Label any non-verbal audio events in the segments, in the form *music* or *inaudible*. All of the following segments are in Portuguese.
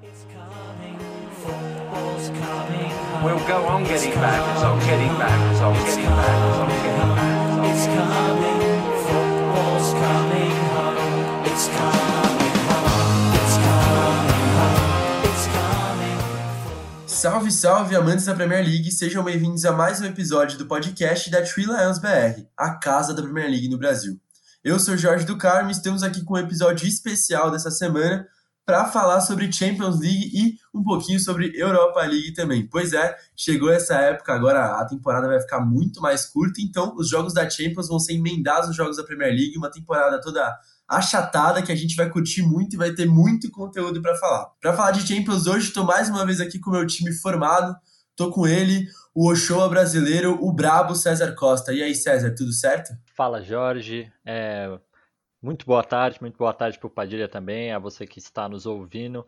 We'll go on getting back, it's on getting back, it's on getting back, it's on getting back. It's coming, football's coming home. It's coming home, it's coming home, it's coming. Salve, salve, amantes da Premier League, sejam bem-vindos a mais um episódio do podcast da Three Lions BR, a casa da Premier League no Brasil. Eu sou Jorge do Carmo e estamos aqui com um episódio especial dessa semana para falar sobre Champions League e um pouquinho sobre Europa League também. Pois é, chegou essa época, agora a temporada vai ficar muito mais curta, então os jogos da Champions vão ser emendados nos jogos da Premier League, uma temporada toda achatada que a gente vai curtir muito e vai ter muito conteúdo para falar. Para falar de Champions hoje, estou mais uma vez aqui com o meu time formado, tô com ele, o Ochoa brasileiro, o brabo César Costa. E aí, César, tudo certo? Fala, Jorge. É, muito boa tarde, muito boa tarde para o Padilha também, a você que está nos ouvindo.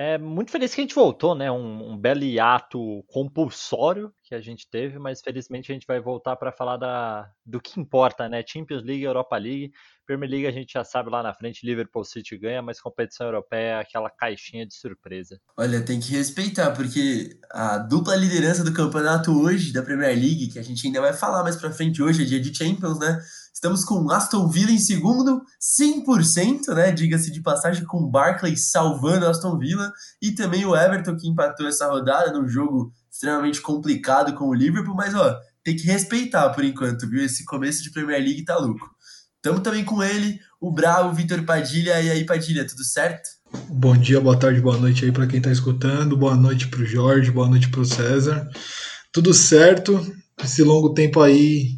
É muito feliz que a gente voltou, né? Um, um belo hiato compulsório que a gente teve, mas felizmente a gente vai voltar para falar da, do que importa, né? Champions League, Europa League. Premier League a gente já sabe lá na frente, Liverpool City ganha, mas competição europeia é aquela caixinha de surpresa. Olha, tem que respeitar, porque a dupla liderança do campeonato hoje da Premier League, que a gente ainda vai falar mais pra frente hoje, é dia de Champions, né? Estamos com Aston Villa em segundo, 100%, né? Diga-se de passagem, com Barclay salvando Aston Villa e também o Everton que empatou essa rodada num jogo extremamente complicado com o Liverpool, mas ó, tem que respeitar por enquanto, viu? Esse começo de Premier League tá louco. Estamos também com ele, o Bravo Vitor Padilha. E aí, Padilha, tudo certo? Bom dia, boa tarde, boa noite aí para quem está escutando. Boa noite para o Jorge, boa noite para o César. Tudo certo? Esse longo tempo aí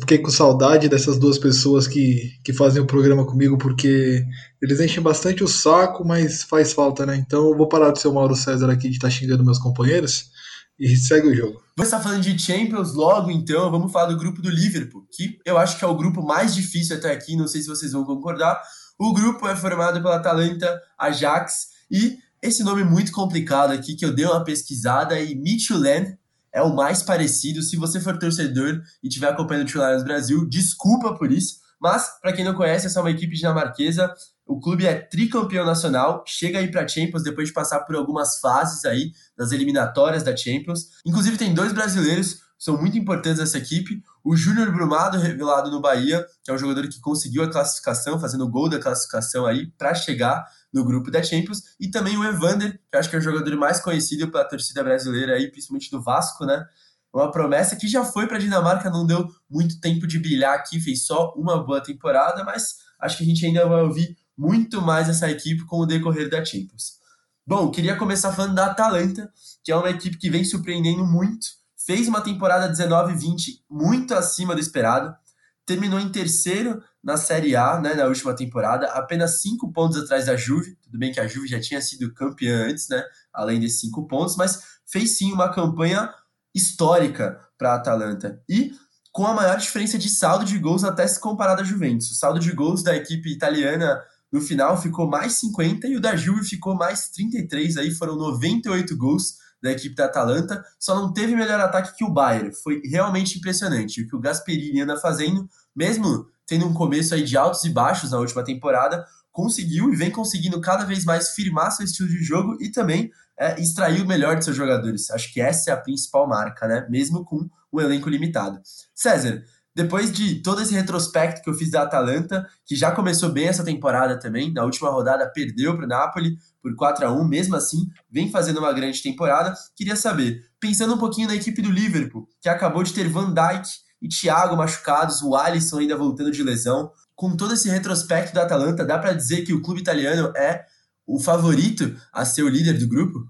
Fiquei com saudade dessas duas pessoas que, que fazem o programa comigo, porque eles enchem bastante o saco, mas faz falta, né? Então eu vou parar de ser o Mauro César aqui de estar tá xingando meus companheiros e segue o jogo. Vamos estar falando de Champions logo, então vamos falar do grupo do Liverpool, que eu acho que é o grupo mais difícil até aqui, não sei se vocês vão concordar. O grupo é formado pela Atalanta, Ajax e esse nome muito complicado aqui que eu dei uma pesquisada e Midtjylland é o mais parecido. Se você for torcedor e estiver acompanhando o Two Lions Brasil, desculpa por isso. Mas, para quem não conhece, essa é uma equipe dinamarquesa. O clube é tricampeão nacional, chega aí para Champions depois de passar por algumas fases aí das eliminatórias da Champions. Inclusive tem dois brasileiros são muito importantes nessa equipe. O Júnior Brumado, revelado no Bahia, que é um jogador que conseguiu a classificação, fazendo o gol da classificação aí para chegar no grupo da Champions, e também o Evander, que acho que é o jogador mais conhecido pela torcida brasileira aí, principalmente do Vasco, né? Uma promessa que já foi para a Dinamarca, não deu muito tempo de brilhar aqui, fez só uma boa temporada, mas acho que a gente ainda vai ouvir muito mais essa equipe com o decorrer da Champions. Bom, queria começar falando da Atalanta, que é uma equipe que vem surpreendendo muito, fez uma temporada 19-20 muito acima do esperado, terminou em terceiro na Série A, né, na última temporada, apenas cinco pontos atrás da Juve. Tudo bem que a Juve já tinha sido campeã antes, né, além desses cinco pontos, mas fez sim uma campanha histórica para a Atalanta. E com a maior diferença de saldo de gols até se comparado à Juventus. O saldo de gols da equipe italiana no final ficou mais 50 e o da Juve ficou mais 33, aí foram 98 gols da equipe da Atalanta, só não teve melhor ataque que o Bayern. Foi realmente impressionante. O que o Gasperini anda fazendo, mesmo tendo um começo aí de altos e baixos na última temporada, conseguiu e vem conseguindo cada vez mais firmar seu estilo de jogo e também é, extrair o melhor de seus jogadores. Acho que essa é a principal marca, né? Mesmo com um elenco limitado. César, depois de todo esse retrospecto que eu fiz da Atalanta, que já começou bem essa temporada também, na última rodada perdeu para o Napoli por 4 a 1 mesmo assim, vem fazendo uma grande temporada. Queria saber, pensando um pouquinho na equipe do Liverpool, que acabou de ter Van Dijk e Thiago machucados, o Alisson ainda voltando de lesão, com todo esse retrospecto da Atalanta, dá para dizer que o clube italiano é o favorito a ser o líder do grupo?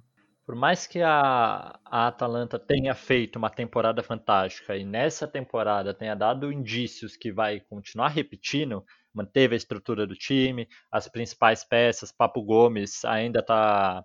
Por mais que a, a Atalanta tenha feito uma temporada fantástica e nessa temporada tenha dado indícios que vai continuar repetindo, manteve a estrutura do time, as principais peças, Papo Gomes ainda está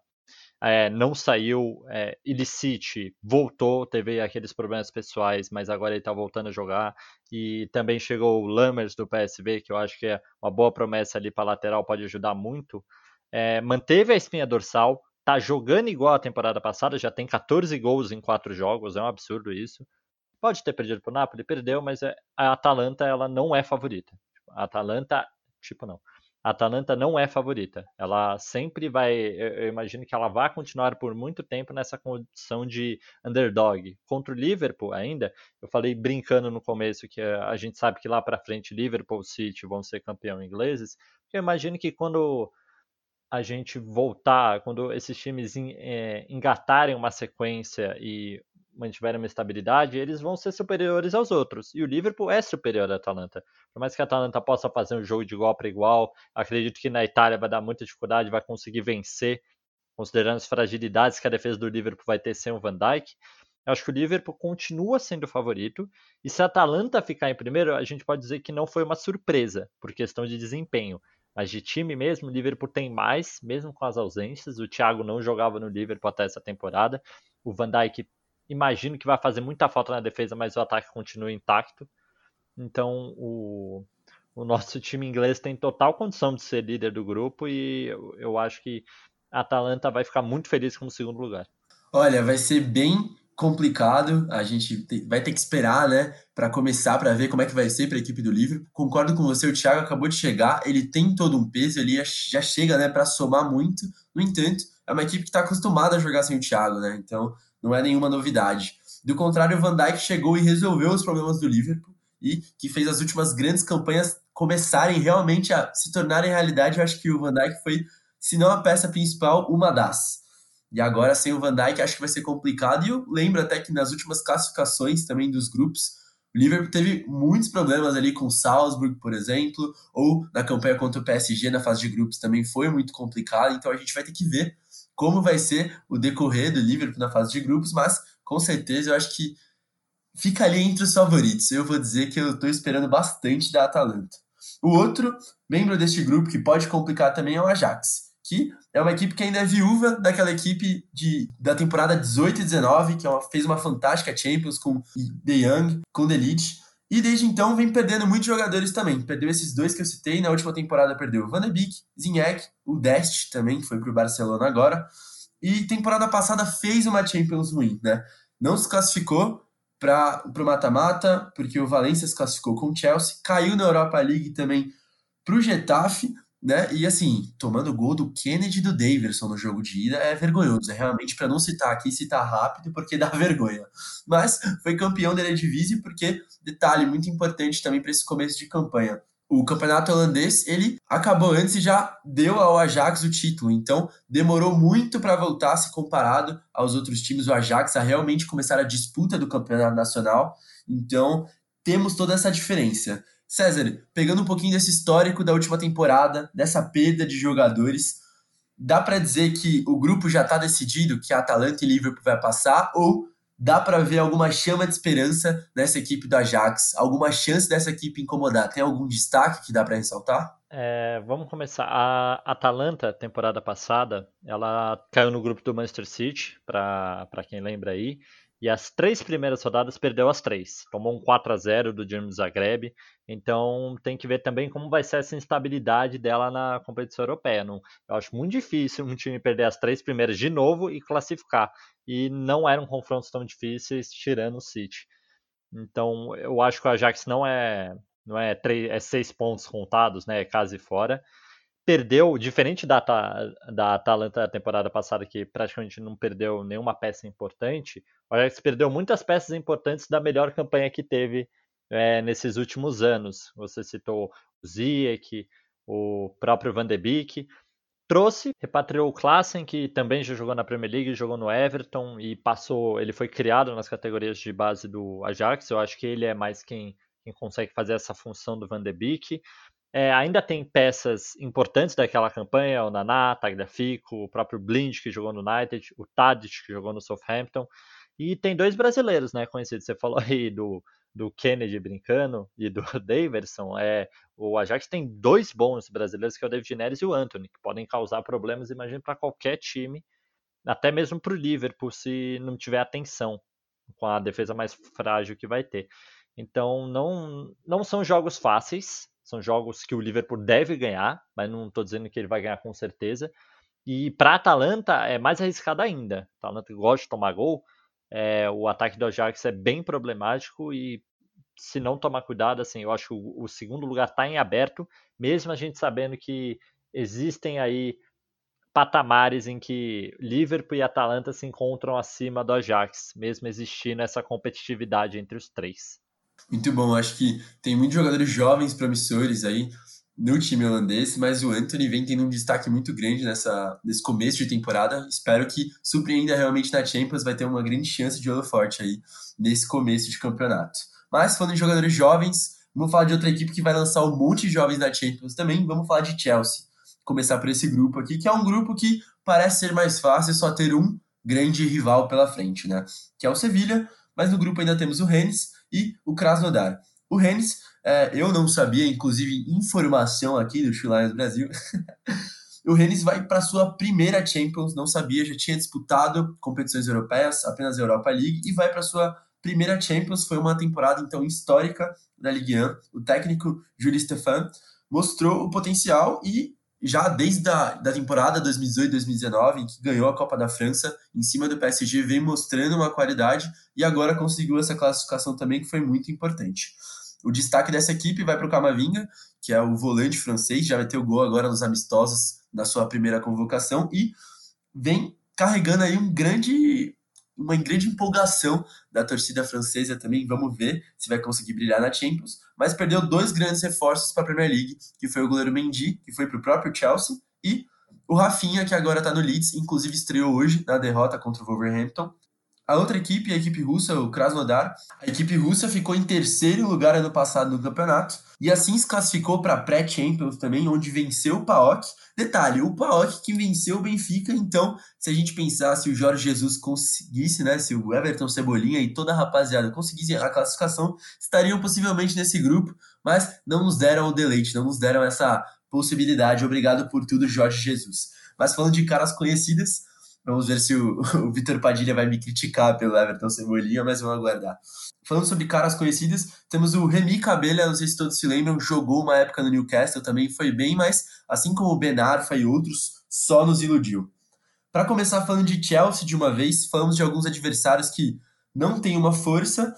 é, não saiu, é, Illicite voltou, teve aqueles problemas pessoais, mas agora ele está voltando a jogar. E também chegou o Lammers do PSV, que eu acho que é uma boa promessa ali para lateral, pode ajudar muito. É, manteve a espinha dorsal, tá jogando igual a temporada passada, já tem 14 gols em quatro jogos, é um absurdo isso. Pode ter perdido para o Napoli, perdeu, mas é, a Atalanta ela não é favorita. A Atalanta, tipo, não. a Atalanta não é favorita. Ela sempre vai, eu imagino que ela vai continuar por muito tempo nessa condição de underdog. Contra o Liverpool ainda, eu falei brincando no começo que a gente sabe que lá para frente Liverpool City vão ser campeão ingleses. Eu imagino que quando a gente voltar, quando esses times é, engatarem uma sequência e mantiverem uma estabilidade, eles vão ser superiores aos outros. E o Liverpool é superior à Atalanta. Por mais que a Atalanta possa fazer um jogo de igual para igual, acredito que na Itália vai dar muita dificuldade, vai conseguir vencer, considerando as fragilidades que a defesa do Liverpool vai ter sem o Van Dijk. Eu acho que o Liverpool continua sendo o favorito. E se a Atalanta ficar em primeiro, a gente pode dizer que não foi uma surpresa, por questão de desempenho. Mas de time mesmo, o Liverpool tem mais, mesmo com as ausências. O Thiago não jogava no Liverpool até essa temporada. O Van Dijk imagino que vai fazer muita falta na defesa, mas o ataque continua intacto. Então o, o nosso time inglês tem total condição de ser líder do grupo e eu, eu acho que a Atalanta vai ficar muito feliz como segundo lugar. Olha, vai ser bem complicado. A gente vai ter que esperar, né, para começar para ver como é que vai ser para a equipe do Liverpool. Concordo com você, o Thiago acabou de chegar, ele tem todo um peso, ele já chega, né, para somar muito. No entanto, é uma equipe que está acostumada a jogar sem o Thiago, né? Então, não é nenhuma novidade. Do contrário, o Van Dijk chegou e resolveu os problemas do Liverpool e que fez as últimas grandes campanhas começarem realmente a se tornarem realidade. Eu acho que o Van Dijk foi, se não a peça principal, uma das. E agora, sem o Van Dijk, acho que vai ser complicado. E eu lembro até que nas últimas classificações também dos grupos, o Liverpool teve muitos problemas ali com o Salzburg, por exemplo, ou na campanha contra o PSG na fase de grupos também foi muito complicado. Então a gente vai ter que ver como vai ser o decorrer do Liverpool na fase de grupos, mas com certeza eu acho que fica ali entre os favoritos. Eu vou dizer que eu estou esperando bastante da Atalanta. O outro membro deste grupo que pode complicar também é o Ajax, que é uma equipe que ainda é viúva daquela equipe de, da temporada 18 e 19, que é uma, fez uma fantástica Champions com The Young, com The Leeds, e desde então vem perdendo muitos jogadores também. Perdeu esses dois que eu citei. Na última temporada perdeu Van de Beek, o Dest também, que foi para o Barcelona agora. E temporada passada fez uma Champions ruim, né? Não se classificou para o mata-mata, porque o Valencia se classificou com o Chelsea. Caiu na Europa League também para o Getafe né? E assim, tomando gol do Kennedy e do Daverson no jogo de ida é vergonhoso. É realmente para não citar aqui, citar rápido, porque *laughs* dá vergonha. Mas foi campeão da Eredivisie porque, detalhe muito importante também para esse começo de campanha. O campeonato holandês, ele acabou antes e já deu ao Ajax o título. Então, demorou muito para voltar, se comparado aos outros times, o Ajax a realmente começar a disputa do campeonato nacional. Então, temos toda essa diferença. César, pegando um pouquinho desse histórico da última temporada, dessa perda de jogadores, dá para dizer que o grupo já está decidido, que a Atalanta e Liverpool vai passar, ou dá para ver alguma chama de esperança nessa equipe do Ajax? Alguma chance dessa equipe incomodar? Tem algum destaque que dá para ressaltar? É, vamos começar. A Atalanta, temporada passada, ela caiu no grupo do Manchester City, para quem lembra aí. E as três primeiras rodadas perdeu as três. Tomou um 4 a 0 do James Zagreb. Então tem que ver também como vai ser essa instabilidade dela na competição europeia. Não, eu acho muito difícil um time perder as três primeiras de novo e classificar. E não eram confrontos tão difíceis tirando o City. Então eu acho que o Ajax não é não é, três, é seis pontos contados, né? É quase fora perdeu, diferente da, da Atalanta da temporada passada, que praticamente não perdeu nenhuma peça importante, o Ajax perdeu muitas peças importantes da melhor campanha que teve é, nesses últimos anos. Você citou o Ziyech, o próprio Van de Beek. Trouxe, repatriou o Klassen, que também já jogou na Premier League, jogou no Everton e passou. Ele foi criado nas categorias de base do Ajax. Eu acho que ele é mais quem, quem consegue fazer essa função do Van de Beek. É, ainda tem peças importantes daquela campanha, o Naná, Tagliafico, o próprio Blind, que jogou no United, o Tadic, que jogou no Southampton. E tem dois brasileiros, né, conhecidos. Você falou aí do, do Kennedy brincando e do *laughs* Daverson. É, o Ajax tem dois bons brasileiros, que é o David Neres e o Anthony, que podem causar problemas, imagino, para qualquer time, até mesmo para o Liverpool, se não tiver atenção com a defesa mais frágil que vai ter. Então, não, não são jogos fáceis, são jogos que o Liverpool deve ganhar, mas não estou dizendo que ele vai ganhar com certeza. E para Atalanta é mais arriscado ainda. A Atalanta gosta de tomar gol. É, o ataque do Ajax é bem problemático e se não tomar cuidado, assim, eu acho que o, o segundo lugar está em aberto, mesmo a gente sabendo que existem aí patamares em que Liverpool e Atalanta se encontram acima do Ajax, mesmo existindo essa competitividade entre os três. Muito bom, acho que tem muitos jogadores jovens promissores aí no time holandês, mas o Anthony vem tendo um destaque muito grande nessa, nesse começo de temporada. Espero que surpreenda realmente na Champions, vai ter uma grande chance de holoforte aí nesse começo de campeonato. Mas falando em jogadores jovens, vamos falar de outra equipe que vai lançar um monte de jovens na Champions também, vamos falar de Chelsea começar por esse grupo aqui, que é um grupo que parece ser mais fácil só ter um grande rival pela frente, né? Que é o Sevilha, mas no grupo ainda temos o Rennes e o Krasnodar. O Rennes, é, eu não sabia, inclusive informação aqui do Lions Brasil, *laughs* o Rennes vai para sua primeira Champions, não sabia, já tinha disputado competições europeias, apenas a Europa League, e vai para sua primeira Champions, foi uma temporada então histórica da Ligue 1. O técnico Júlio Stefan mostrou o potencial e já desde a da temporada 2018-2019, em que ganhou a Copa da França em cima do PSG, vem mostrando uma qualidade e agora conseguiu essa classificação também, que foi muito importante. O destaque dessa equipe vai para o Camavinga, que é o volante francês, já o gol agora nos amistosos da sua primeira convocação e vem carregando aí um grande uma grande empolgação da torcida francesa também. Vamos ver se vai conseguir brilhar na Champions. Mas perdeu dois grandes reforços para a Premier League, que foi o goleiro Mendy, que foi para o próprio Chelsea, e o Rafinha, que agora está no Leeds, inclusive estreou hoje na derrota contra o Wolverhampton. A outra equipe, a equipe russa, o Krasnodar, a equipe russa ficou em terceiro lugar ano passado no campeonato e assim se classificou para a pré-Champions também, onde venceu o PAOK. Detalhe, o PAOK que venceu o Benfica, então, se a gente pensar se o Jorge Jesus conseguisse, né, se o Everton Cebolinha e toda a rapaziada conseguissem a classificação, estariam possivelmente nesse grupo, mas não nos deram o deleite, não nos deram essa possibilidade. Obrigado por tudo, Jorge Jesus. Mas falando de caras conhecidas, Vamos ver se o, *laughs* o Vitor Padilha vai me criticar pelo Everton Cebolinha, mas vamos aguardar. Falando sobre caras conhecidas, temos o Remy Cabelha, não sei se todos se lembram, jogou uma época no Newcastle, também foi bem, mas assim como o Ben Arfa e outros, só nos iludiu. Para começar falando de Chelsea de uma vez, falamos de alguns adversários que não têm uma força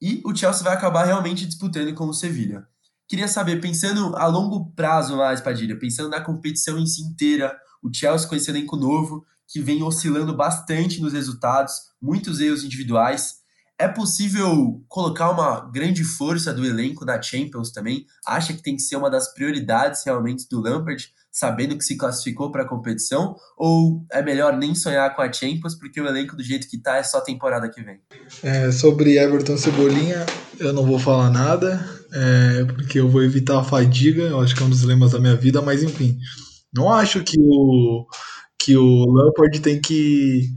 e o Chelsea vai acabar realmente disputando com o Sevilla. Queria saber, pensando a longo prazo mais, Padilha, pensando na competição em si inteira, o Chelsea com esse novo, que vem oscilando bastante nos resultados, muitos erros individuais. É possível colocar uma grande força do elenco na Champions também? Acha que tem que ser uma das prioridades realmente do Lampard, sabendo que se classificou para a competição? Ou é melhor nem sonhar com a Champions, porque o elenco do jeito que está é só temporada que vem? É, sobre Everton Cebolinha, eu não vou falar nada, é, porque eu vou evitar a fadiga, eu acho que é um dos lemas da minha vida, mas enfim. Não acho que o que o Lampard tem que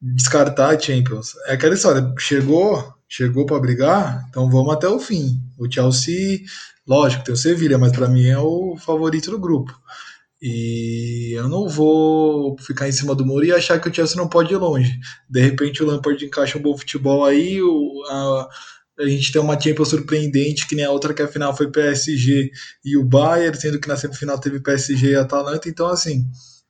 descartar a Champions. É aquela história, chegou, chegou para brigar, então vamos até o fim. O Chelsea, lógico, tem o Sevilla, mas para mim é o favorito do grupo. E eu não vou ficar em cima do muro e achar que o Chelsea não pode ir longe. De repente o Lampard encaixa um bom futebol aí, o, a, a gente tem uma Champions surpreendente, que nem a outra que a final foi PSG e o Bayern, sendo que na semifinal teve PSG e Atalanta, então assim,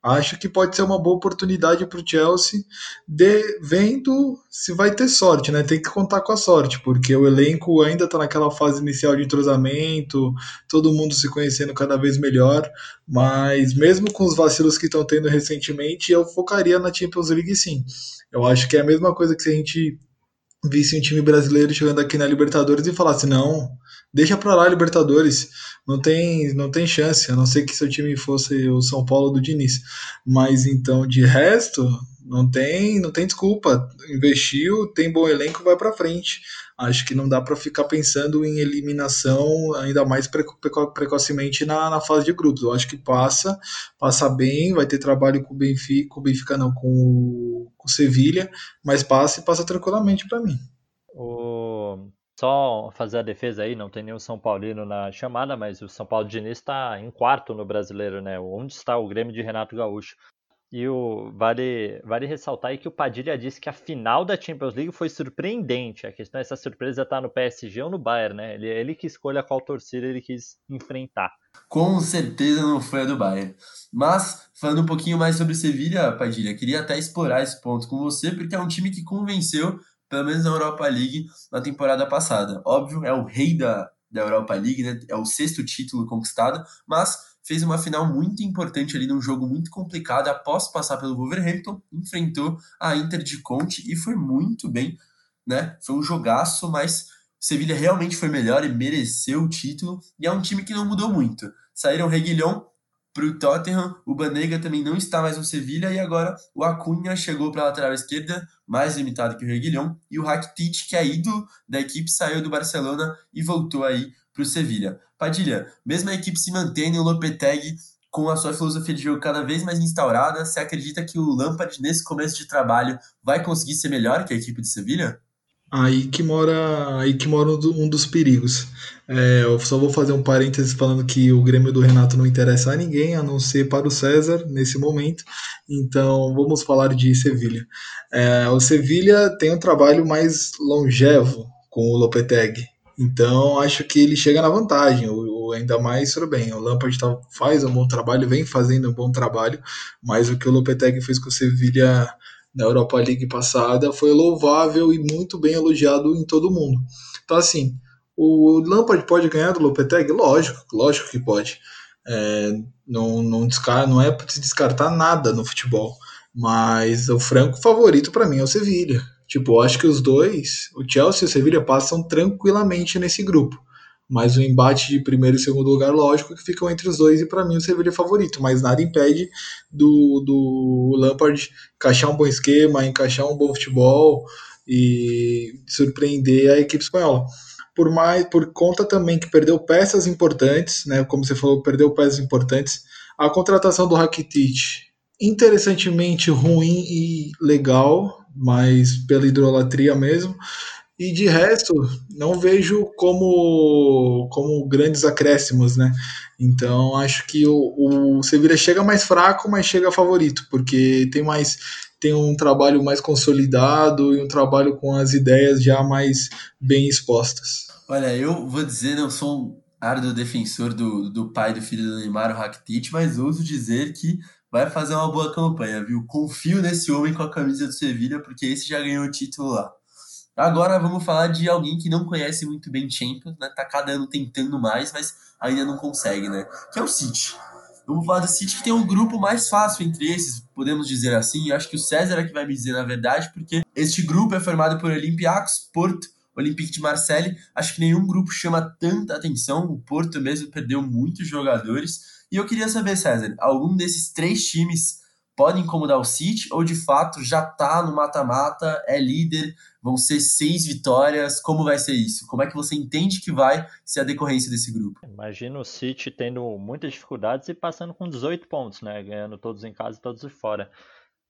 Acho que pode ser uma boa oportunidade para o Chelsea, de, vendo se vai ter sorte, né? Tem que contar com a sorte, porque o elenco ainda está naquela fase inicial de entrosamento, todo mundo se conhecendo cada vez melhor, mas mesmo com os vacilos que estão tendo recentemente, eu focaria na Champions League sim. Eu acho que é a mesma coisa que se a gente visse um time brasileiro chegando aqui na Libertadores e falasse: não, deixa pra lá Libertadores, não tem, não tem chance, a não ser que seu time fosse o São Paulo do Diniz. Mas então, de resto, não tem, não tem desculpa. Investiu, tem bom elenco, vai para frente. Acho que não dá para ficar pensando em eliminação ainda mais preco precocemente na, na, fase de grupos. Eu acho que passa, passa bem, vai ter trabalho com o Benfica, com o Benfica não, com o, com o Sevilha, mas passa e passa tranquilamente para mim. Só fazer a defesa aí, não tem nenhum São Paulino na chamada, mas o São Paulo Diniz está em quarto no brasileiro, né? Onde está o Grêmio de Renato Gaúcho? E o, vale, vale ressaltar aí que o Padilha disse que a final da Champions League foi surpreendente. A questão é se a surpresa está no PSG ou no Bayern, né? Ele, ele que escolhe a qual torcida ele quis enfrentar. Com certeza não foi a do Bayern. Mas, falando um pouquinho mais sobre Sevilha, Padilha, queria até explorar esse ponto com você, porque é um time que convenceu pelo menos na Europa League na temporada passada. Óbvio, é o rei da, da Europa League, né? É o sexto título conquistado, mas fez uma final muito importante ali num jogo muito complicado após passar pelo Wolverhampton, enfrentou a Inter de Conte e foi muito bem, né? Foi um jogaço, mas Sevilha realmente foi melhor e mereceu o título, e é um time que não mudou muito. Saíram Reguilhão para o Tottenham, o Banega também não está mais no Sevilha, e agora o Acunha chegou para a lateral esquerda, mais limitado que o Reguilhão, e o Rakitic, que é ídolo da equipe, saiu do Barcelona e voltou aí para o Sevilha. Padilha, mesmo a equipe se mantendo, o Lopetegui com a sua filosofia de jogo cada vez mais instaurada, você acredita que o Lampard, nesse começo de trabalho, vai conseguir ser melhor que a equipe de Sevilha? Aí que mora, aí que mora um dos perigos. É, eu só vou fazer um parênteses falando que o Grêmio do Renato não interessa a ninguém, a não ser para o César nesse momento. Então vamos falar de Sevilha. É, o Sevilha tem um trabalho mais longevo com o Lopetegui. Então acho que ele chega na vantagem, o, o ainda mais tudo bem. O Lampard tá, faz um bom trabalho, vem fazendo um bom trabalho, mas o que o Lopetegui fez com o Sevilha na Europa League passada foi louvável e muito bem elogiado em todo mundo. Então assim, o Lampard pode ganhar do Lopetegui? Lógico, lógico que pode. É, não, não, descar, não é para se descartar nada no futebol, mas o franco favorito para mim é o Sevilha. Tipo, eu acho que os dois, o Chelsea e o Sevilla, passam tranquilamente nesse grupo. Mas o embate de primeiro e segundo lugar, lógico que ficam entre os dois, e para mim o Sevilla é favorito. Mas nada impede do, do Lampard encaixar um bom esquema, encaixar um bom futebol e surpreender a equipe espanhola. Por, mais, por conta também que perdeu peças importantes, né? Como você falou, perdeu peças importantes. A contratação do Rakitic, interessantemente ruim e legal, mas pela hidrolatria mesmo. E de resto, não vejo como, como grandes acréscimos, né? Então acho que o, o Sevilla chega mais fraco, mas chega favorito, porque tem mais tem um trabalho mais consolidado e um trabalho com as ideias já mais bem expostas. Olha, eu vou dizer, não sou um árduo defensor do, do pai do filho do Neymar, o Rakitic, mas ouso dizer que vai fazer uma boa campanha, viu? Confio nesse homem com a camisa do Sevilha, porque esse já ganhou o título lá. Agora vamos falar de alguém que não conhece muito bem Champions, né? Tá cada ano tentando mais, mas ainda não consegue, né? Que é o City. Vamos falar do City que tem um grupo mais fácil entre esses, podemos dizer assim. Eu acho que o César é que vai me dizer na verdade, porque este grupo é formado por Olympiacos, Porto, Olympique de Marseille. Acho que nenhum grupo chama tanta atenção. O Porto mesmo perdeu muitos jogadores. E eu queria saber, César, algum desses três times pode incomodar o City ou de fato já tá no mata-mata, é líder, vão ser seis vitórias? Como vai ser isso? Como é que você entende que vai ser a decorrência desse grupo? Imagina o City tendo muitas dificuldades e passando com 18 pontos, né? Ganhando todos em casa e todos fora.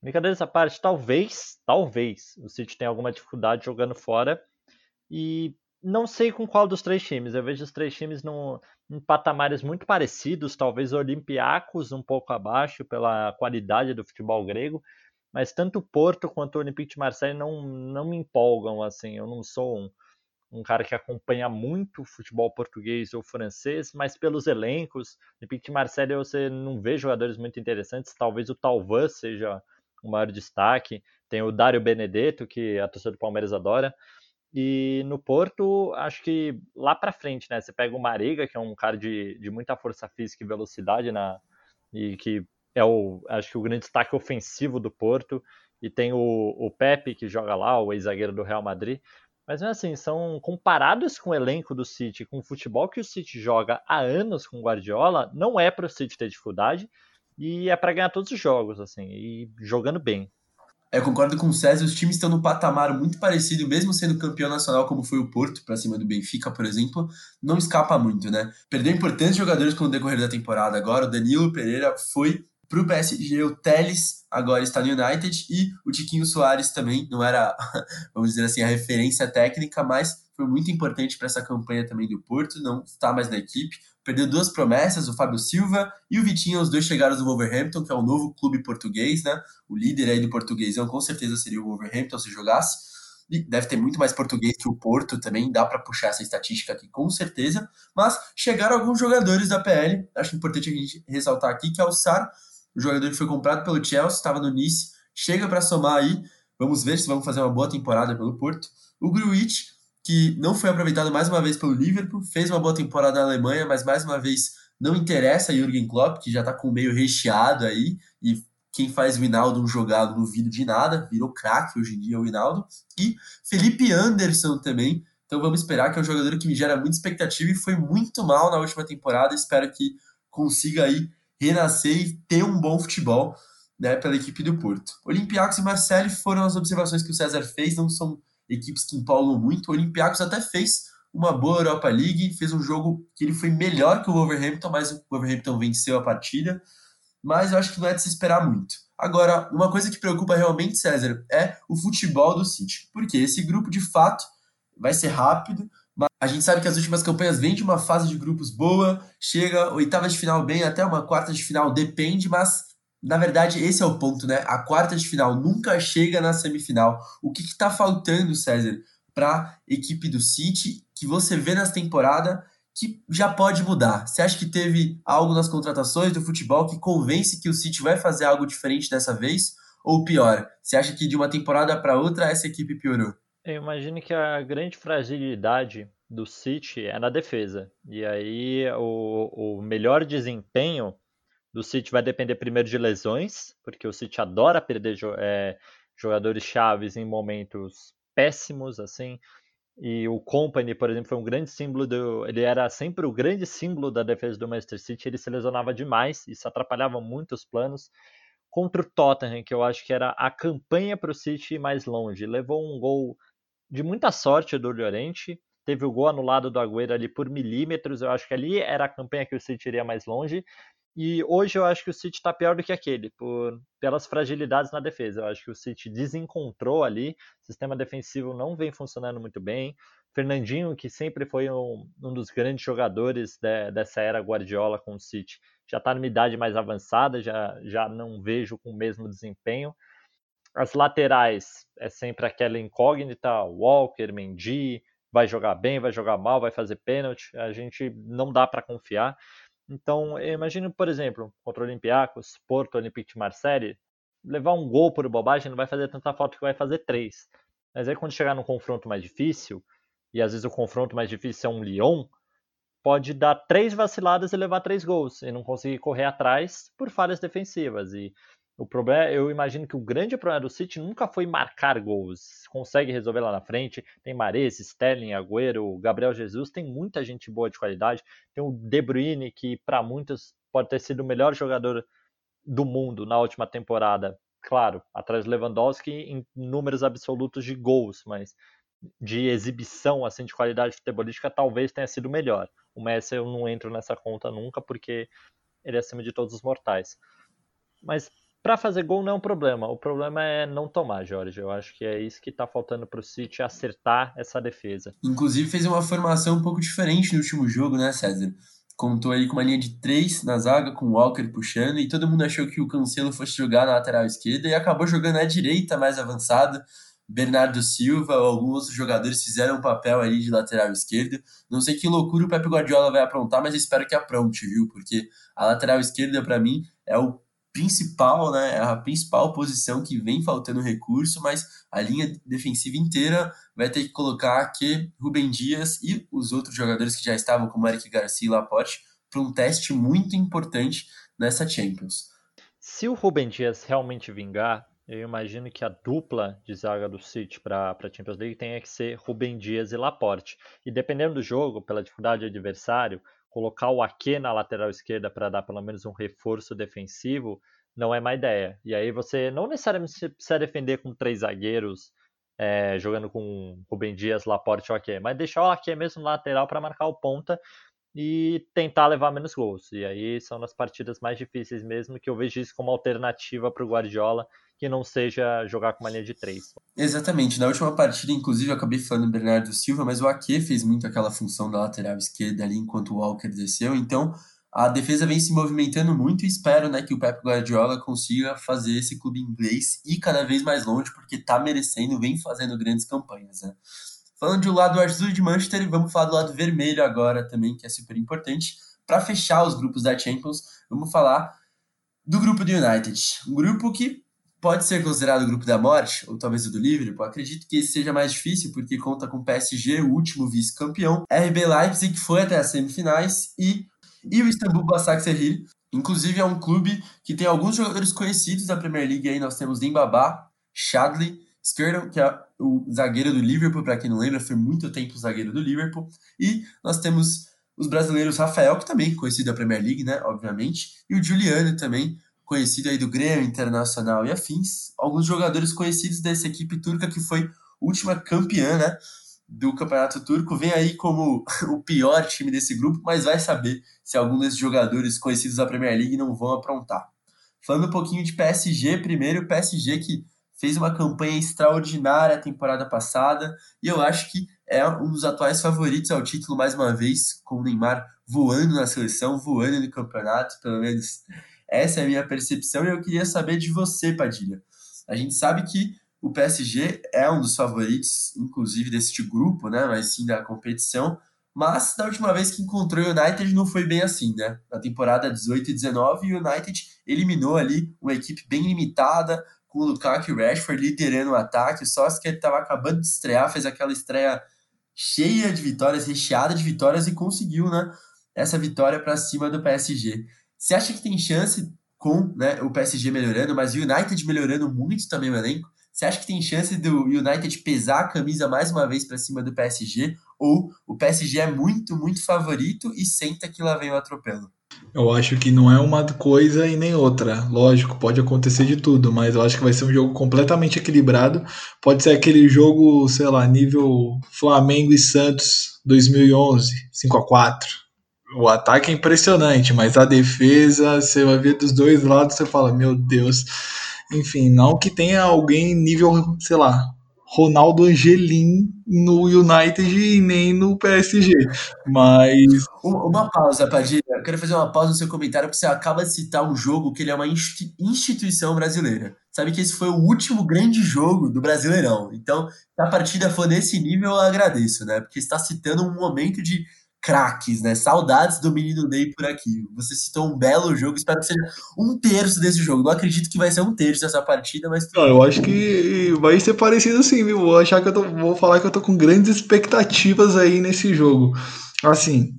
Brincadeira essa parte, talvez, talvez o City tenha alguma dificuldade jogando fora e não sei com qual dos três times. Eu vejo os três times num, em patamares muito parecidos, talvez Olympiacos um pouco abaixo pela qualidade do futebol grego, mas tanto o Porto quanto o Olympique de Marseille não, não me empolgam assim. Eu não sou um, um cara que acompanha muito o futebol português ou francês, mas pelos elencos, Olympique de Marseille você não vê jogadores muito interessantes, talvez o Talvan seja o maior destaque, tem o Dário Benedetto, que a torcida do Palmeiras adora, e no Porto, acho que lá para frente, né? Você pega o Mariga, que é um cara de, de muita força física e velocidade, na, e que é o, acho que o grande destaque ofensivo do Porto. E tem o, o Pepe, que joga lá, o ex-zagueiro do Real Madrid. Mas assim, são comparados com o elenco do City, com o futebol que o City joga há anos com o Guardiola, não é para o City ter dificuldade e é para ganhar todos os jogos, assim, e jogando bem. Eu concordo com o César, os times estão no patamar muito parecido, mesmo sendo campeão nacional, como foi o Porto, para cima do Benfica, por exemplo, não escapa muito, né? Perdeu importantes jogadores com o decorrer da temporada agora, o Danilo Pereira foi pro PSG, o Teles agora está no United e o Tiquinho Soares também, não era, *laughs* vamos dizer assim, a referência técnica, mas foi muito importante para essa campanha também do Porto, não está mais na equipe. Perdeu duas promessas, o Fábio Silva e o Vitinho, os dois chegaram do Wolverhampton, que é o novo clube português, né? O líder aí do portuguesão com certeza seria o Wolverhampton se jogasse. E deve ter muito mais português que o Porto também, dá para puxar essa estatística aqui com certeza. Mas chegaram alguns jogadores da PL, acho importante a gente ressaltar aqui que é o Sar, o jogador que foi comprado pelo Chelsea, estava no Nice, chega para somar aí Vamos ver se vamos fazer uma boa temporada pelo Porto. O Gruitch, que não foi aproveitado mais uma vez pelo Liverpool, fez uma boa temporada na Alemanha, mas mais uma vez não interessa a Jürgen Klopp, que já está com o meio recheado aí, e quem faz o Hinaldo um jogado no vídeo de nada, virou craque hoje em dia o Hinaldo. E Felipe Anderson também, então vamos esperar que é um jogador que me gera muita expectativa e foi muito mal na última temporada, espero que consiga aí renascer e ter um bom futebol né, pela equipe do Porto. Olympiacos e Marseille foram as observações que o César fez, não são equipes que empolgam muito. O Olympiacos até fez uma boa Europa League, fez um jogo que ele foi melhor que o Wolverhampton, mas o Wolverhampton venceu a partida. Mas eu acho que não é de se esperar muito. Agora, uma coisa que preocupa realmente, César, é o futebol do City. Porque esse grupo, de fato, vai ser rápido, a gente sabe que as últimas campanhas vêm de uma fase de grupos boa, chega oitava de final bem, até uma quarta de final depende, mas na verdade, esse é o ponto, né? A quarta de final nunca chega na semifinal. O que está faltando, César, para equipe do City que você vê nessa temporada que já pode mudar? Você acha que teve algo nas contratações do futebol que convence que o City vai fazer algo diferente dessa vez? Ou pior, você acha que de uma temporada para outra essa equipe piorou? Eu imagino que a grande fragilidade do City é na defesa. E aí o, o melhor desempenho do City vai depender primeiro de lesões, porque o City adora perder é, jogadores chaves em momentos péssimos, assim. E o Company, por exemplo, foi um grande símbolo do. Ele era sempre o grande símbolo da defesa do Manchester City. Ele se lesionava demais, isso atrapalhava muito os planos. Contra o Tottenham, que eu acho que era a campanha para o City mais longe. Levou um gol de muita sorte do Llorente. Teve o gol anulado do Agüero ali por milímetros. Eu acho que ali era a campanha que o City iria mais longe. E hoje eu acho que o City está pior do que aquele, por, pelas fragilidades na defesa. Eu acho que o City desencontrou ali, o sistema defensivo não vem funcionando muito bem. Fernandinho, que sempre foi um, um dos grandes jogadores de, dessa era Guardiola com o City, já está numa idade mais avançada, já, já não vejo com o mesmo desempenho. As laterais é sempre aquela incógnita, Walker, Mendy, vai jogar bem, vai jogar mal, vai fazer pênalti, a gente não dá para confiar. Então, imagine, por exemplo, contra o Olympiacos, Porto, Olympique de Marseille, levar um gol por bobagem não vai fazer tanta falta que vai fazer três. Mas aí quando chegar num confronto mais difícil, e às vezes o confronto mais difícil é um Lyon, pode dar três vaciladas e levar três gols, e não conseguir correr atrás por falhas defensivas. E o problema, eu imagino que o grande problema do City nunca foi marcar gols. Consegue resolver lá na frente. Tem Mares, Sterling, Agüero, Gabriel Jesus, tem muita gente boa de qualidade. Tem o De Bruyne, que para muitos pode ter sido o melhor jogador do mundo na última temporada. Claro, atrás do Lewandowski em números absolutos de gols, mas de exibição assim de qualidade futebolística talvez tenha sido melhor. O Messi eu não entro nessa conta nunca porque ele é acima de todos os mortais. Mas para fazer gol não é um problema. O problema é não tomar, Jorge. Eu acho que é isso que está faltando para o City acertar essa defesa. Inclusive fez uma formação um pouco diferente no último jogo, né, César? Contou aí com uma linha de três na zaga, com o Walker puxando, e todo mundo achou que o Cancelo fosse jogar na lateral esquerda e acabou jogando na direita mais avançada. Bernardo Silva, alguns jogadores fizeram um papel ali de lateral esquerdo. Não sei que loucura o Pepe Guardiola vai aprontar, mas espero que apronte, viu? Porque a lateral esquerda, para mim, é o principal, né? É a principal posição que vem faltando recurso, mas a linha defensiva inteira vai ter que colocar aqui Rubem Dias e os outros jogadores que já estavam, como Eric Garcia e Laporte, para um teste muito importante nessa Champions. Se o Rubem Dias realmente vingar, eu imagino que a dupla de zaga do City para a Champions League tenha que ser Rubem Dias e Laporte. E dependendo do jogo, pela dificuldade do adversário, colocar o Ake na lateral esquerda para dar pelo menos um reforço defensivo não é má ideia. E aí você não necessariamente precisa defender com três zagueiros, é, jogando com Rubem Dias, Laporte e o Ake, mas deixar o Ake mesmo na lateral para marcar o ponta e tentar levar menos gols. E aí são nas partidas mais difíceis mesmo que eu vejo isso como alternativa para o Guardiola, que não seja jogar com uma linha de três. Exatamente. Na última partida, inclusive, eu acabei falando Bernardo Silva, mas o Ake fez muito aquela função da lateral esquerda ali enquanto o Walker desceu. Então, a defesa vem se movimentando muito e espero né, que o Pep Guardiola consiga fazer esse clube inglês ir cada vez mais longe, porque está merecendo, vem fazendo grandes campanhas. Né? Falando do lado azul de Manchester, vamos falar do lado vermelho agora também, que é super importante. Para fechar os grupos da Champions, vamos falar do grupo do United. Um grupo que pode ser considerado o grupo da morte, ou talvez o do Liverpool. Acredito que esse seja mais difícil, porque conta com o PSG, o último vice-campeão, RB Leipzig, que foi até as semifinais, e, e o Istanbul Basaksehir. Inclusive, é um clube que tem alguns jogadores conhecidos da Premier League. Aí nós temos Dembaba, Shadley, Skirtle, que é o zagueiro do Liverpool, para quem não lembra, foi muito tempo zagueiro do Liverpool. E nós temos os brasileiros Rafael, que também é conhecido da Premier League, né, obviamente, e o Juliano também, conhecido aí do Grêmio Internacional e afins. Alguns jogadores conhecidos dessa equipe turca que foi última campeã, né, do Campeonato Turco. Vem aí como *laughs* o pior time desse grupo, mas vai saber se algum desses jogadores conhecidos da Premier League não vão aprontar. Falando um pouquinho de PSG, primeiro, PSG que fez uma campanha extraordinária a temporada passada e eu acho que é um dos atuais favoritos ao título mais uma vez, com o Neymar voando na seleção, voando no campeonato, pelo menos essa é a minha percepção e eu queria saber de você, Padilha. A gente sabe que o PSG é um dos favoritos, inclusive deste grupo, né, mas sim da competição, mas da última vez que encontrou o United não foi bem assim, né? Na temporada 18 e 19, o United eliminou ali uma equipe bem limitada, com o Lukaku e o Rashford liderando o ataque. Que ele estava acabando de estrear, fez aquela estreia cheia de vitórias, recheada de vitórias e conseguiu, né, essa vitória para cima do PSG. Você acha que tem chance com né, o PSG melhorando, mas o United melhorando muito também o elenco? Você acha que tem chance do United pesar a camisa mais uma vez para cima do PSG? Ou o PSG é muito, muito favorito e senta que lá vem o atropelo? Eu acho que não é uma coisa e nem outra. Lógico, pode acontecer de tudo, mas eu acho que vai ser um jogo completamente equilibrado. Pode ser aquele jogo, sei lá, nível Flamengo e Santos 2011, 5 a 4. O ataque é impressionante, mas a defesa, você vai ver dos dois lados, você fala, meu Deus. Enfim, não que tenha alguém nível, sei lá, Ronaldo Angelim no United e nem no PSG. Mas. Uma pausa, Padilha. Eu quero fazer uma pausa no seu comentário, porque você acaba de citar um jogo que ele é uma instituição brasileira. Sabe que esse foi o último grande jogo do Brasileirão. Então, se a partida for nesse nível, eu agradeço, né? Porque está citando um momento de craques, né? Saudades do menino Ney por aqui. Você citou um belo jogo, espero que seja um terço desse jogo. Não acredito que vai ser um terço dessa partida, mas. Não, eu acho que vai ser parecido sim, viu? Vou achar que eu tô, vou falar que eu tô com grandes expectativas aí nesse jogo. Assim,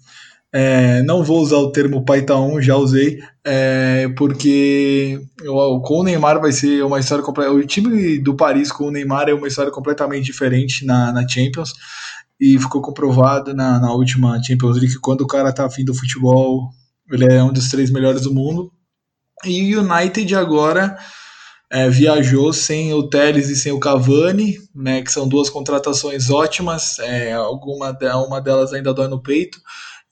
é, não vou usar o termo Python, já usei, é, porque eu, com o Neymar vai ser uma história completa. O time do Paris com o Neymar é uma história completamente diferente na, na Champions e ficou comprovado na, na última Champions League que quando o cara tá afim do futebol, ele é um dos três melhores do mundo. E o United agora é, viajou sem o Teles e sem o Cavani, né, que são duas contratações ótimas, é, alguma uma delas ainda dói no peito.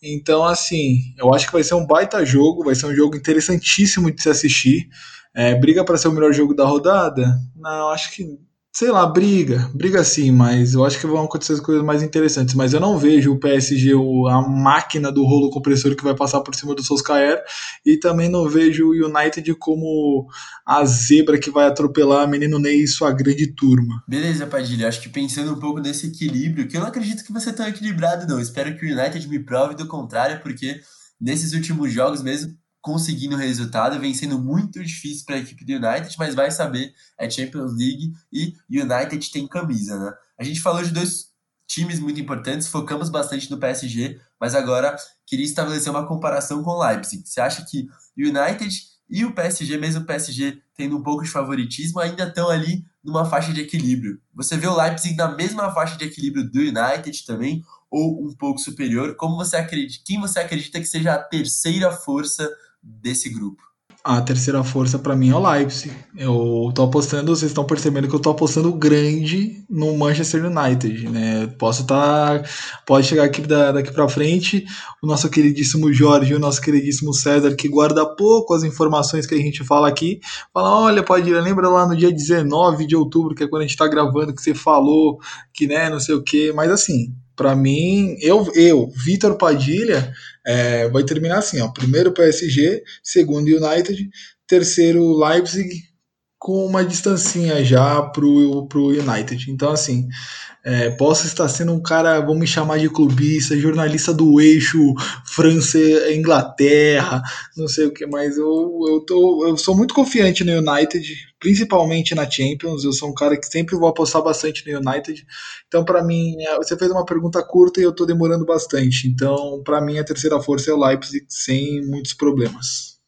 Então, assim, eu acho que vai ser um baita jogo, vai ser um jogo interessantíssimo de se assistir. É, briga para ser o melhor jogo da rodada? Não, acho que sei lá, briga, briga sim, mas eu acho que vão acontecer as coisas mais interessantes. Mas eu não vejo o PSG, a máquina do rolo compressor que vai passar por cima do Solskjaer, e também não vejo o United como a zebra que vai atropelar menino Ney e sua grande turma. Beleza, Padilha, acho que pensando um pouco nesse equilíbrio, que eu não acredito que você é tão equilibrado, não. Espero que o United me prove do contrário, porque nesses últimos jogos mesmo conseguindo resultado, vem sendo muito difícil para a equipe do United, mas vai saber, é Champions League e United tem camisa, né? A gente falou de dois times muito importantes, focamos bastante no PSG, mas agora queria estabelecer uma comparação com o Leipzig. Você acha que United e o PSG, mesmo o PSG tendo um pouco de favoritismo, ainda estão ali numa faixa de equilíbrio? Você vê o Leipzig na mesma faixa de equilíbrio do United também, ou um pouco superior? Como você acredita? Quem você acredita que seja a terceira força desse grupo? A terceira força para mim é o Leipzig. Eu tô apostando, vocês estão percebendo que eu tô apostando grande no Manchester United, né? Posso estar, tá, pode chegar aqui da, daqui para frente o nosso queridíssimo Jorge, o nosso queridíssimo César que guarda pouco as informações que a gente fala aqui, fala, olha, pode lembra lá no dia 19 de outubro, que é quando a gente tá gravando que você falou que, né, não sei o quê, mas assim, para mim, eu, eu Vitor Padilha, é, vai terminar assim: ó, primeiro PSG, segundo United, terceiro Leipzig, com uma distancinha já pro, pro United. Então, assim, é, posso estar sendo um cara, vamos me chamar de clubista, jornalista do eixo França, Inglaterra, não sei o que, mas eu, eu, tô, eu sou muito confiante no United, principalmente na Champions. Eu sou um cara que sempre vou apostar bastante no United. Então, para mim, é, você fez uma pergunta curta e eu tô demorando bastante. Então, para mim, a terceira força é o Leipzig, sem muitos problemas.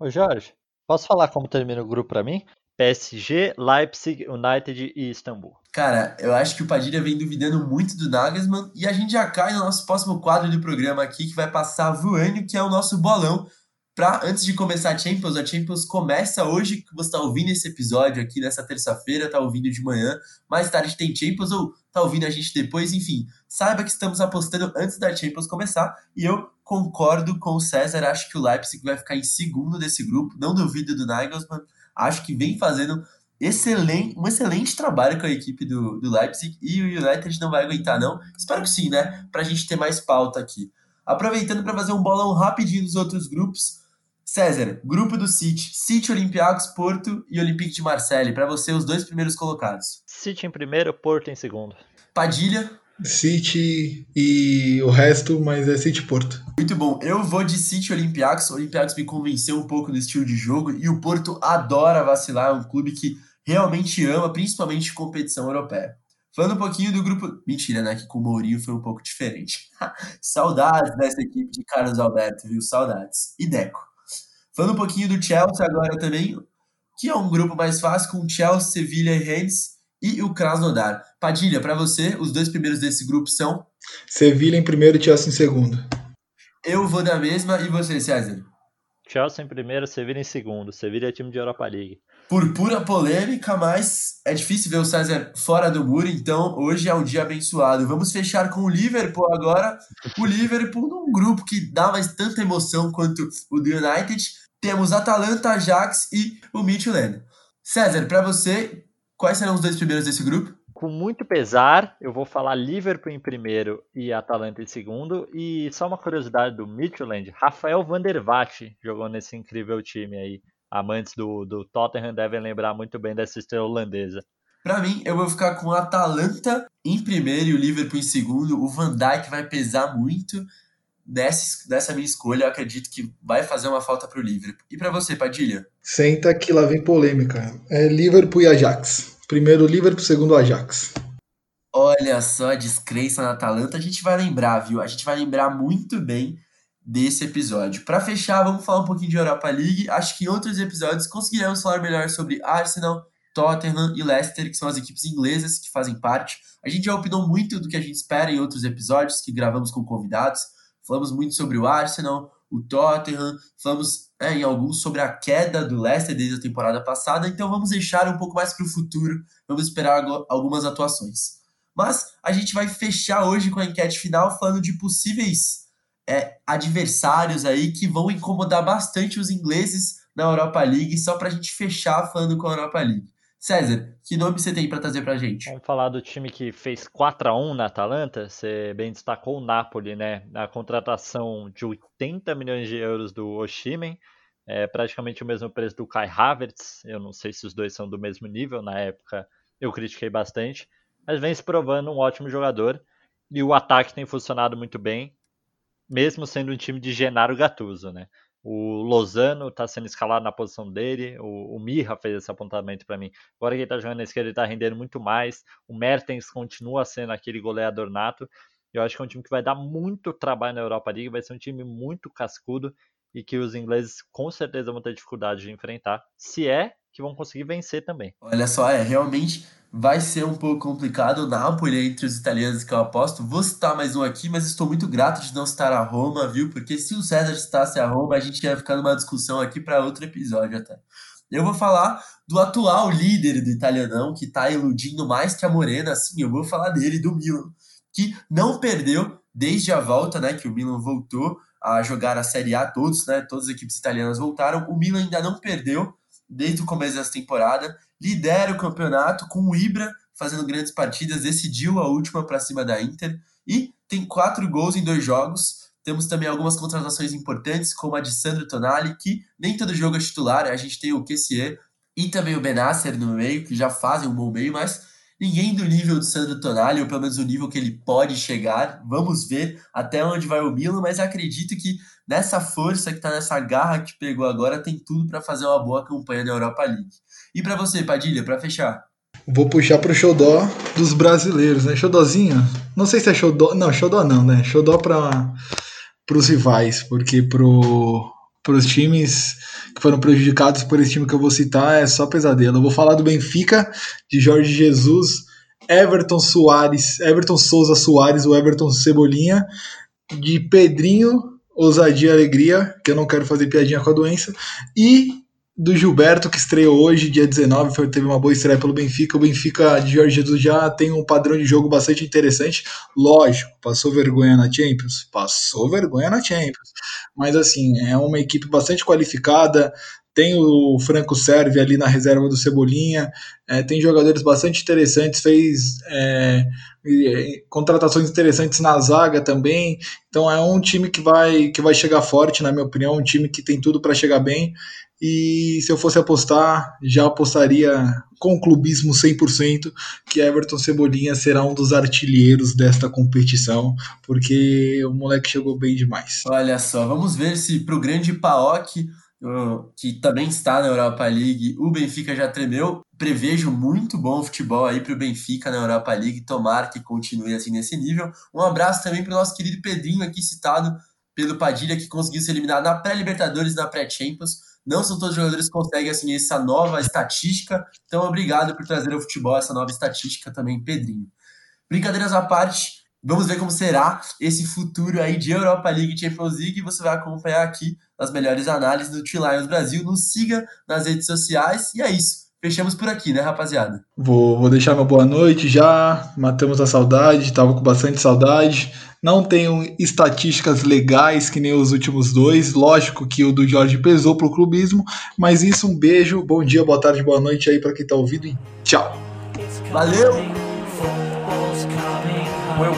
Ô Jorge, Posso falar como termina o grupo para mim? PSG, Leipzig, United e Istambul. Cara, eu acho que o Padilha vem duvidando muito do Nagelsmann e a gente já cai no nosso próximo quadro do programa aqui que vai passar voando, que é o nosso bolão. Pra, antes de começar a Champions, a Champions começa hoje, que você está ouvindo esse episódio aqui nessa terça-feira, tá ouvindo de manhã, mais tarde tem Champions ou tá ouvindo a gente depois, enfim. Saiba que estamos apostando antes da Champions começar e eu concordo com o César, acho que o Leipzig vai ficar em segundo desse grupo, não duvido do Nagelsmann, acho que vem fazendo excelente, um excelente trabalho com a equipe do, do Leipzig e o United não vai aguentar não, espero que sim, né, pra gente ter mais pauta aqui. Aproveitando para fazer um bolão rapidinho dos outros grupos, César, grupo do City, City, Olympiacos, Porto e Olympique de Marseille, para você os dois primeiros colocados. City em primeiro, Porto em segundo. Padilha, City e o resto, mas é City Porto. Muito bom. Eu vou de City Olympiacos. O Olympiacos me convenceu um pouco do estilo de jogo e o Porto adora vacilar, é um clube que realmente ama, principalmente competição europeia. Falando um pouquinho do grupo. Mentira, né? Que com o Mourinho foi um pouco diferente. *laughs* Saudades dessa equipe de Carlos Alberto, viu? Saudades. E Deco. Falando um pouquinho do Chelsea agora também, que é um grupo mais fácil com Chelsea, Sevilha e Rennes e o Krasnodar. Padilha, para você, os dois primeiros desse grupo são? Sevilha em primeiro e Chelsea em segundo. Eu vou da mesma e você, César? Chelsea em primeiro, Sevilha em segundo. Sevilha é time de Europa League. Por pura polêmica, mas é difícil ver o César fora do muro, então hoje é um dia abençoado. Vamos fechar com o Liverpool agora. O Liverpool num grupo que dá mais tanta emoção quanto o do United. Temos Atalanta, Ajax e o Midtjylland. César, para você, Quais serão os dois primeiros desse grupo? Com muito pesar, eu vou falar Liverpool em primeiro e Atalanta em segundo. E só uma curiosidade do Midtjylland, Rafael van der Vaart jogou nesse incrível time aí. Amantes do, do Tottenham devem lembrar muito bem dessa estrela holandesa. Para mim, eu vou ficar com o Atalanta em primeiro e o Liverpool em segundo. O Van Dijk vai pesar muito nessa, nessa minha escolha. Eu acredito que vai fazer uma falta para o Liverpool. E para você, Padilha? Senta que lá vem polêmica. É Liverpool e Ajax. Primeiro Liverpool, segundo Ajax. Olha só a descrença na Atalanta, a gente vai lembrar, viu? A gente vai lembrar muito bem desse episódio. Para fechar, vamos falar um pouquinho de Europa League. Acho que em outros episódios conseguiremos falar melhor sobre Arsenal, Tottenham e Leicester, que são as equipes inglesas que fazem parte. A gente já opinou muito do que a gente espera em outros episódios que gravamos com convidados. Falamos muito sobre o Arsenal, o Tottenham, falamos é, em alguns sobre a queda do Leicester desde a temporada passada, então vamos deixar um pouco mais para o futuro, vamos esperar algumas atuações. Mas a gente vai fechar hoje com a enquete final falando de possíveis é, adversários aí que vão incomodar bastante os ingleses na Europa League, só para a gente fechar falando com a Europa League. César, que nome você tem para trazer para gente? Vamos falar do time que fez 4 a 1 na Atalanta. Você bem destacou o Napoli, né? Na contratação de 80 milhões de euros do Oshimen, é praticamente o mesmo preço do Kai Havertz. Eu não sei se os dois são do mesmo nível. Na época eu critiquei bastante, mas vem se provando um ótimo jogador e o ataque tem funcionado muito bem, mesmo sendo um time de Genaro Gattuso, né? O Lozano está sendo escalado na posição dele. O, o Mirra fez esse apontamento para mim. Agora que ele está jogando na esquerda, ele está rendendo muito mais. O Mertens continua sendo aquele goleador nato. Eu acho que é um time que vai dar muito trabalho na Europa League. Vai ser um time muito cascudo e que os ingleses com certeza vão ter dificuldade de enfrentar. Se é que vão conseguir vencer também. Olha só, é realmente vai ser um pouco complicado. O Napoli entre os italianos que eu aposto. Vou citar mais um aqui, mas estou muito grato de não citar a Roma, viu? Porque se o César citasse a Roma, a gente ia ficar numa discussão aqui para outro episódio até. Eu vou falar do atual líder do italianão, que está iludindo mais que a Morena, assim, eu vou falar dele, do Milan, que não perdeu desde a volta, né, que o Milan voltou a jogar a Série A, todos, né, todas as equipes italianas voltaram, o Milan ainda não perdeu desde o começo dessa temporada, lidera o campeonato com o Ibra fazendo grandes partidas, decidiu a última para cima da Inter e tem quatro gols em dois jogos. Temos também algumas contratações importantes, como a de Sandro Tonali, que nem todo jogo é titular. A gente tem o Kessier e também o Benasser no meio, que já fazem um bom meio, mas ninguém do nível do Sandro Tonali, ou pelo menos o nível que ele pode chegar. Vamos ver até onde vai o Milan, mas acredito que nessa força que está nessa garra que pegou agora, tem tudo para fazer uma boa campanha na Europa League. E para você, Padilha, para fechar? Vou puxar pro xodó dos brasileiros, né? Xodózinho? Não sei se é xodó. Não, xodó não, né? Xodó para os rivais, porque pro para os times que foram prejudicados por esse time que eu vou citar é só pesadelo. Eu vou falar do Benfica, de Jorge Jesus, Everton Soares, Everton Souza Soares, o Everton Cebolinha, de Pedrinho, Ousadia Alegria, que eu não quero fazer piadinha com a doença, e do Gilberto, que estreou hoje, dia 19, foi, teve uma boa estreia pelo Benfica. O Benfica de Jorge Jesus já tem um padrão de jogo bastante interessante. Lógico, passou vergonha na Champions? Passou vergonha na Champions. Mas assim, é uma equipe bastante qualificada. Tem o Franco Serve ali na reserva do Cebolinha. É, tem jogadores bastante interessantes. Fez é, contratações interessantes na zaga também. Então é um time que vai, que vai chegar forte, na minha opinião. Um time que tem tudo para chegar bem. E se eu fosse apostar, já apostaria com clubismo 100% que Everton Cebolinha será um dos artilheiros desta competição, porque o moleque chegou bem demais. Olha só, vamos ver se pro grande Paok, que também está na Europa League, o Benfica já tremeu. Prevejo muito bom futebol aí pro Benfica na Europa League, tomara que continue assim nesse nível. Um abraço também pro nosso querido Pedrinho aqui citado pelo Padilha, que conseguiu ser eliminado na pré-Libertadores na pré-Champions não são todos os jogadores que conseguem assim, essa nova estatística. Então, obrigado por trazer ao futebol essa nova estatística também, Pedrinho. Brincadeiras à parte, vamos ver como será esse futuro aí de Europa League e Champions League. Você vai acompanhar aqui as melhores análises do T-Lions Brasil. Nos siga nas redes sociais. E é isso. Fechamos por aqui, né, rapaziada? Vou, vou deixar uma boa noite já. Matamos a saudade, tava com bastante saudade. Não tenho estatísticas legais que nem os últimos dois. Lógico que o do Jorge pesou pro clubismo, mas isso, um beijo, bom dia, boa tarde, boa noite aí para quem tá ouvindo e tchau. Valeu! We'll